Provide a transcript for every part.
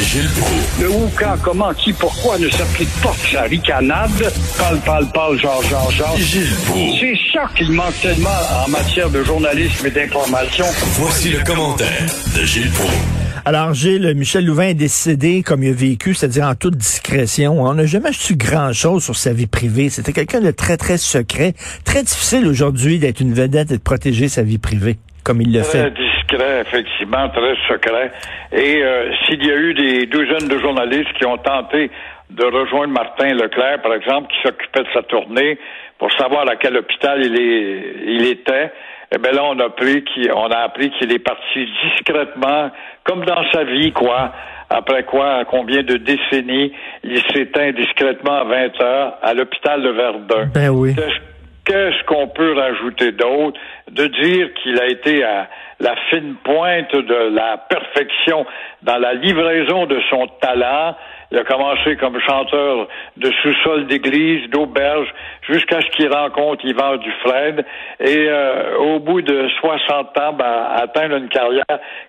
Gilles Proulx. Le où, quand, comment, qui, pourquoi ne s'applique pas que sa ricanade? Parle, parle, parle, genre, genre, genre. Gilles Proulx. C'est ça qu'il manque tellement en matière de journalisme et d'information. Voici le commentaire de Gilles Proulx. Alors, Gilles, Michel Louvain est décédé comme il a vécu, c'est-à-dire en toute discrétion. On n'a jamais su grand-chose sur sa vie privée. C'était quelqu'un de très, très secret. Très difficile aujourd'hui d'être une vedette et de protéger sa vie privée, comme il le fait. Effectivement, très secret. Et euh, s'il y a eu des douzaines de journalistes qui ont tenté de rejoindre Martin Leclerc, par exemple, qui s'occupait de sa tournée pour savoir à quel hôpital il, est, il était, eh bien là, on a qu'il on a appris qu'il est parti discrètement, comme dans sa vie, quoi. Après quoi, combien de décennies, il s'éteint discrètement à 20 heures à l'hôpital de Verdun. Ben oui. Qu'est-ce- qu'on peut rajouter d'autre? De dire qu'il a été à la fine pointe de la perfection dans la livraison de son talent. Il a commencé comme chanteur de sous-sol d'église, d'auberge, jusqu'à ce qu'il rencontre Yvan Dufresne. Et euh, au bout de 60 ans, ben, atteindre une carrière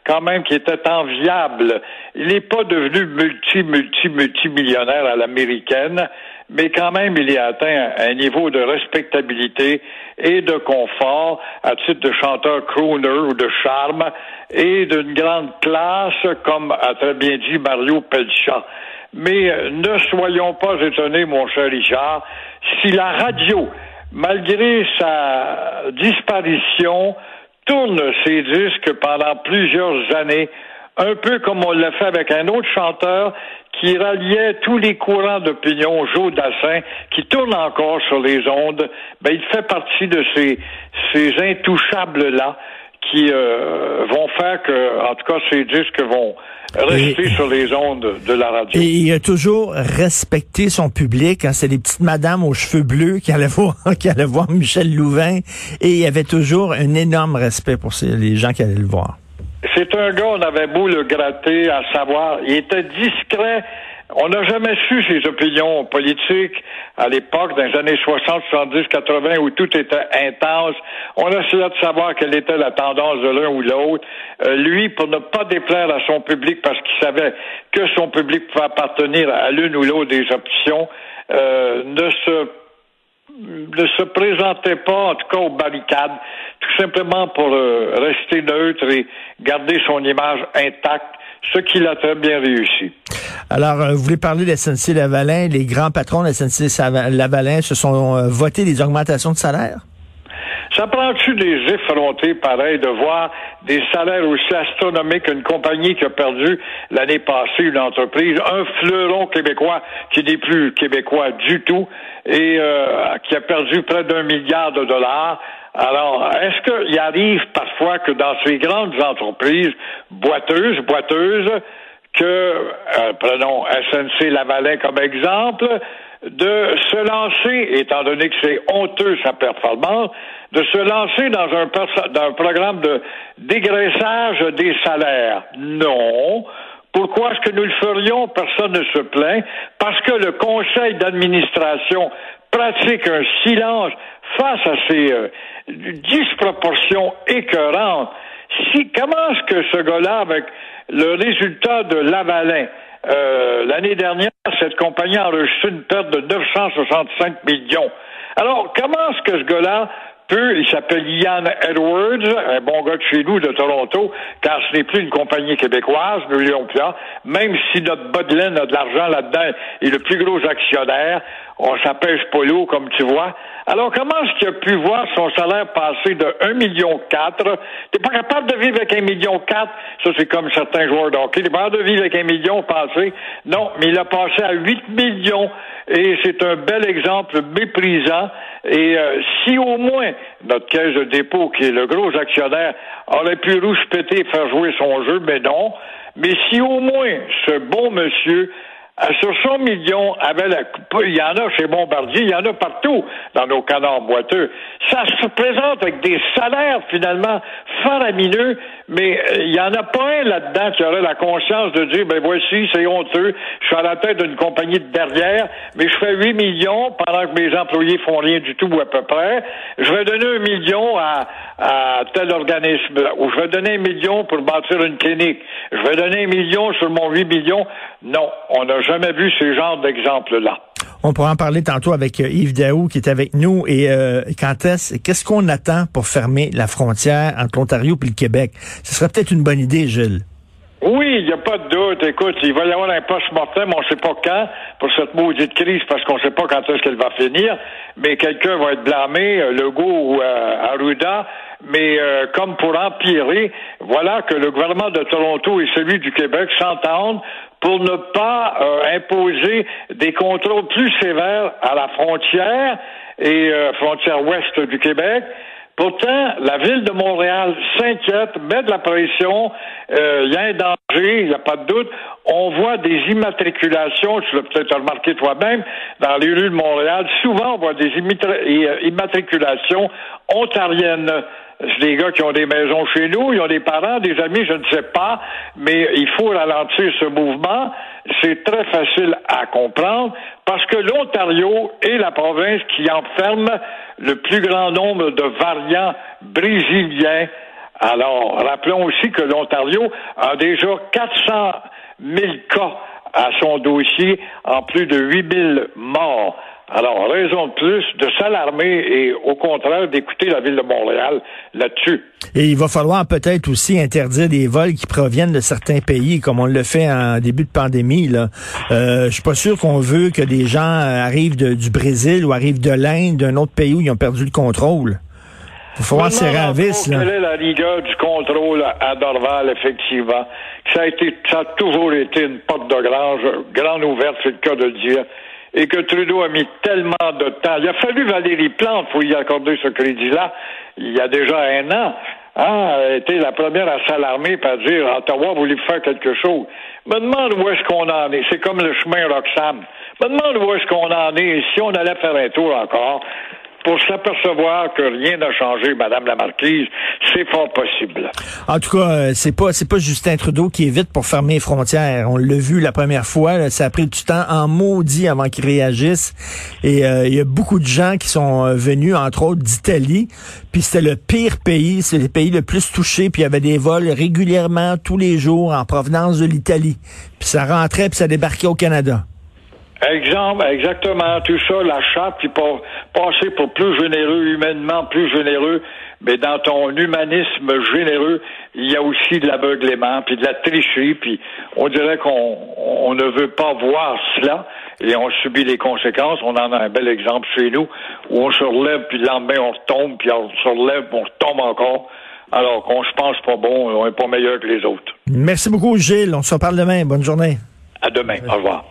quand même qui était enviable. Il n'est pas devenu multi, multi, multimillionnaire à l'américaine, mais quand même, il y a atteint un niveau de respectabilité et de confort à titre de chanteur crooner ou de charme et d'une grande classe, comme a très bien dit Mario Pelchat. Mais euh, ne soyons pas étonnés, mon cher Richard, si la radio, malgré sa disparition, tourne ses disques pendant plusieurs années, un peu comme on l'a fait avec un autre chanteur qui ralliait tous les courants d'opinion, Joe Dassin, qui tourne encore sur les ondes, ben, il fait partie de ces, ces intouchables-là qui euh, vont faire que, en tout cas, ces disques vont rester Et- sur les ondes de la radio. Et il a toujours respecté son public. Hein. C'est des petites madames aux cheveux bleus qui allaient voir, qui allaient voir Michel Louvain. Et il y avait toujours un énorme respect pour ces- les gens qui allaient le voir. C'est un gars, on avait beau le gratter, à savoir, il était discret. On n'a jamais su ses opinions politiques à l'époque, dans les années 60, 70, 80, où tout était intense. On essayait de savoir quelle était la tendance de l'un ou l'autre. Euh, lui, pour ne pas déplaire à son public, parce qu'il savait que son public pouvait appartenir à l'une ou l'autre des options, euh, ne se ne se présentait pas, en tout cas aux barricades, tout simplement pour euh, rester neutre et garder son image intacte, ce qu'il a très bien réussi. Alors, euh, vous voulez parler de SNC Lavalin? Les grands patrons de SNC Sava- Lavalin se sont euh, votés des augmentations de salaire? Ça prend-tu des effrontés pareils de voir des salaires aussi astronomiques qu'une compagnie qui a perdu l'année passée une entreprise, un fleuron québécois qui n'est plus québécois du tout et euh, qui a perdu près d'un milliard de dollars? Alors, est-ce qu'il arrive parfois que dans ces grandes entreprises boiteuses, boiteuses, que, euh, prenons SNC Lavalin comme exemple, de se lancer, étant donné que c'est honteux sa performance, de se lancer dans un, dans un programme de dégraissage des salaires. Non. Pourquoi est-ce que nous le ferions? Personne ne se plaint. Parce que le conseil d'administration pratique un silence face à ces euh, disproportions écœurantes. Si, comment est-ce que ce gars-là, avec le résultat de Lavalin, euh, l'année dernière, cette compagnie a enregistré une perte de 965 millions. Alors, comment est-ce que ce gars-là il s'appelle Ian Edwards, un bon gars de chez nous, de Toronto, car ce n'est plus une compagnie québécoise, nous l'ayons plus, même si notre laine a de l'argent là-dedans et le plus gros actionnaire, on s'appelle pas comme tu vois. Alors, comment est-ce qu'il a pu voir son salaire passer de 1,4 million T'es pas capable de vivre avec un million quatre? Ça, c'est comme certains joueurs de hockey. T'es pas capable de vivre avec un million passé. Non, mais il a passé à 8 millions. Et c'est un bel exemple méprisant. Et euh, si au moins notre caisse de dépôt, qui est le gros actionnaire, aurait pu rouspéter et faire jouer son jeu, mais non. Mais si au moins ce bon monsieur sur 100 millions, avait la, il y en a chez Bombardier, il y en a partout dans nos canards boiteux. Ça se présente avec des salaires finalement faramineux, mais euh, il y en a pas un là-dedans qui aurait la conscience de dire, ben voici, c'est honteux, je suis à la tête d'une compagnie de derrière, mais je fais 8 millions pendant que mes employés font rien du tout ou à peu près. Je vais donner un million à, à tel organisme, ou je vais donner un million pour bâtir une clinique. Je vais donner un million sur mon 8 millions. Non, on n'a jamais vu ce genre d'exemple-là. On pourra en parler tantôt avec euh, Yves Daou qui est avec nous. Et euh, quand est-ce, qu'est-ce qu'on attend pour fermer la frontière entre l'Ontario et le Québec? Ce serait peut-être une bonne idée, Gilles. Oui, il n'y a pas de doute. Écoute, il va y avoir un post-mortem, on ne sait pas quand, pour cette maudite crise, parce qu'on ne sait pas quand est-ce qu'elle va finir, mais quelqu'un va être blâmé, euh, Legault ou euh, Arruda, mais euh, comme pour empirer, voilà que le gouvernement de Toronto et celui du Québec s'entendent pour ne pas euh, imposer des contrôles plus sévères à la frontière et frontière ouest du Québec Pourtant, la ville de Montréal s'inquiète, met de la pression, euh, il y a un danger, il n'y a pas de doute. On voit des immatriculations, tu l'as peut-être remarqué toi-même, dans les rues de Montréal. Souvent, on voit des euh, immatriculations ontariennes. C'est des gars qui ont des maisons chez nous, ils ont des parents, des amis, je ne sais pas, mais il faut ralentir ce mouvement. C'est très facile à comprendre parce que l'Ontario est la province qui enferme le plus grand nombre de variants brésiliens. Alors, rappelons aussi que l'Ontario a déjà 400 000 cas à son dossier en plus de 8 000 morts. Alors, raison de plus de s'alarmer et au contraire d'écouter la ville de Montréal là-dessus. Et il va falloir peut-être aussi interdire des vols qui proviennent de certains pays, comme on le fait en début de pandémie. Là. Euh, je suis pas sûr qu'on veut que des gens arrivent du Brésil ou arrivent de l'Inde, d'un autre pays où ils ont perdu le contrôle. Il faut à vis. Là. Quelle est la rigueur du contrôle à Dorval, effectivement? Ça a, été, ça a toujours été une porte de grange, grande ouverte, c'est le cas de dire et que Trudeau a mis tellement de temps. Il a fallu Valérie Plante pour y accorder ce crédit-là il y a déjà un an. Elle a été la première à s'alarmer à dire Ottawa voulait faire quelque chose. Me demande où est-ce qu'on en est. C'est comme le chemin Roxham. Me demande où est-ce qu'on en est. Et si on allait faire un tour encore, pour s'apercevoir que rien n'a changé, Madame la Marquise, c'est fort possible. En tout cas, euh, c'est pas c'est pas Justin Trudeau qui est vite pour fermer les frontières. On l'a vu la première fois, ça a pris du temps en maudit avant qu'il réagisse. Et euh, il y a beaucoup de gens qui sont euh, venus, entre autres d'Italie, puis c'était le pire pays, c'est le pays le plus touché, puis il y avait des vols régulièrement tous les jours en provenance de l'Italie. Puis ça rentrait, puis ça débarquait au Canada. Exemple, exactement, tout ça, la charte, puis pour passer pour plus généreux, humainement plus généreux, mais dans ton humanisme généreux, il y a aussi de l'aveuglement, puis de la tricherie, puis on dirait qu'on ne veut pas voir cela, et on subit les conséquences. On en a un bel exemple chez nous, où on se relève, puis le lendemain, on retombe, puis on se relève, puis on retombe encore, alors qu'on se pense pas bon, on est pas meilleur que les autres. Merci beaucoup, Gilles. On se reparle demain. Bonne journée. À demain. Au revoir.